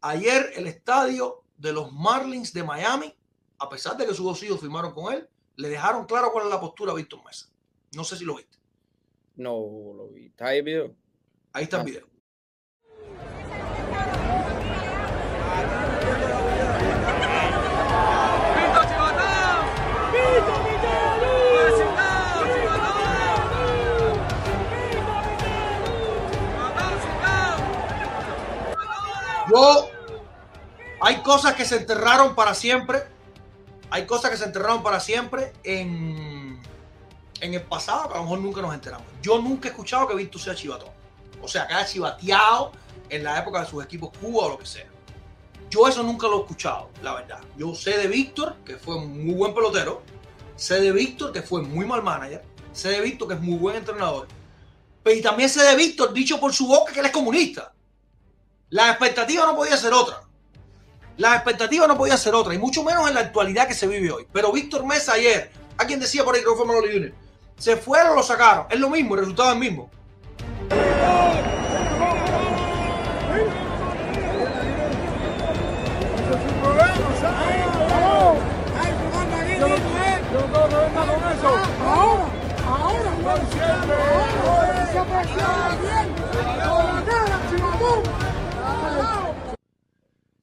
Ayer el estadio de los Marlins de Miami, a pesar de que sus dos hijos firmaron con él, le dejaron claro cuál es la postura a Víctor Mesa. No sé si lo viste. No lo vi. ¿Está ahí el video? Ahí está el video. Hay cosas que se enterraron para siempre. Hay cosas que se enterraron para siempre en, en el pasado, que a lo mejor nunca nos enteramos. Yo nunca he escuchado que Víctor sea chivatón. O sea, que haya chivateado en la época de sus equipos Cuba o lo que sea. Yo eso nunca lo he escuchado, la verdad. Yo sé de Víctor, que fue un muy buen pelotero. Sé de Víctor, que fue muy mal manager. Sé de Víctor, que es muy buen entrenador. Pero también sé de Víctor, dicho por su boca, que él es comunista. La expectativa no podía ser otra. La expectativa no podía ser otra, y mucho menos en la actualidad que se vive hoy. Pero Víctor Mesa ayer, a quien decía por ahí que fue Manolo Junior, se fueron lo sacaron. Es lo mismo, el resultado es el mismo.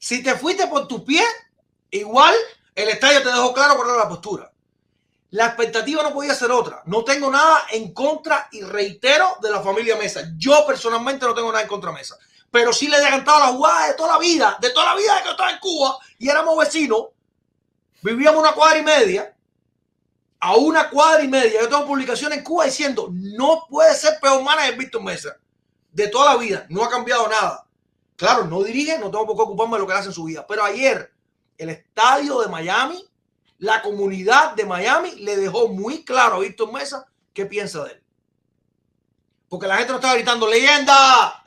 Si te fuiste por tu pie, igual el estadio te dejó claro cuál era la postura. La expectativa no podía ser otra. No tengo nada en contra y reitero de la familia Mesa. Yo personalmente no tengo nada en contra Mesa. Pero sí le he adelantado la jugada de toda la vida, de toda la vida de que estaba en Cuba y éramos vecinos. Vivíamos una cuadra y media. A una cuadra y media. Yo tengo publicaciones en Cuba diciendo no puede ser peor manager Víctor Mesa. De toda la vida. No ha cambiado nada. Claro, no dirige, no tengo por qué ocuparme de lo que hace en su vida. Pero ayer, el estadio de Miami, la comunidad de Miami le dejó muy claro a Víctor Mesa qué piensa de él. Porque la gente no estaba gritando, leyenda,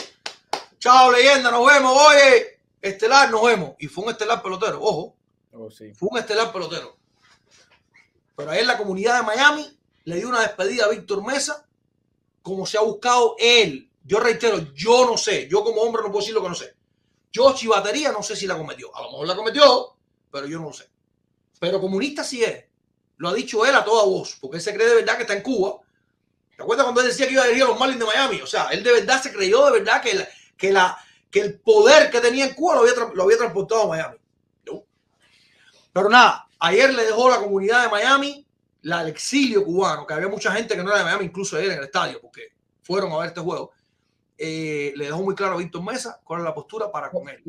chao leyenda, nos vemos, oye, estelar, nos vemos. Y fue un estelar pelotero, ojo. Oh, sí. Fue un estelar pelotero. Pero ayer la comunidad de Miami le dio una despedida a Víctor Mesa como se ha buscado él. Yo reitero, yo no sé. Yo como hombre no puedo decir lo que no sé. Yo chivatería no sé si la cometió. A lo mejor la cometió, pero yo no lo sé. Pero comunista sí es. Lo ha dicho él a toda voz, porque él se cree de verdad que está en Cuba. ¿Te acuerdas cuando él decía que iba a dirigir a los Marlins de Miami? O sea, él de verdad se creyó de verdad que, la- que, la, que el poder que tenía en Cuba lo había, lo había transportado a Miami. Pero nada, ayer le dejó la comunidad de Miami la, el exilio cubano, que había mucha gente que no era de Miami, incluso ayer en el estadio, porque fueron a ver este juego. Eh, le dejó muy claro a Víctor Mesa cuál es la postura para con él.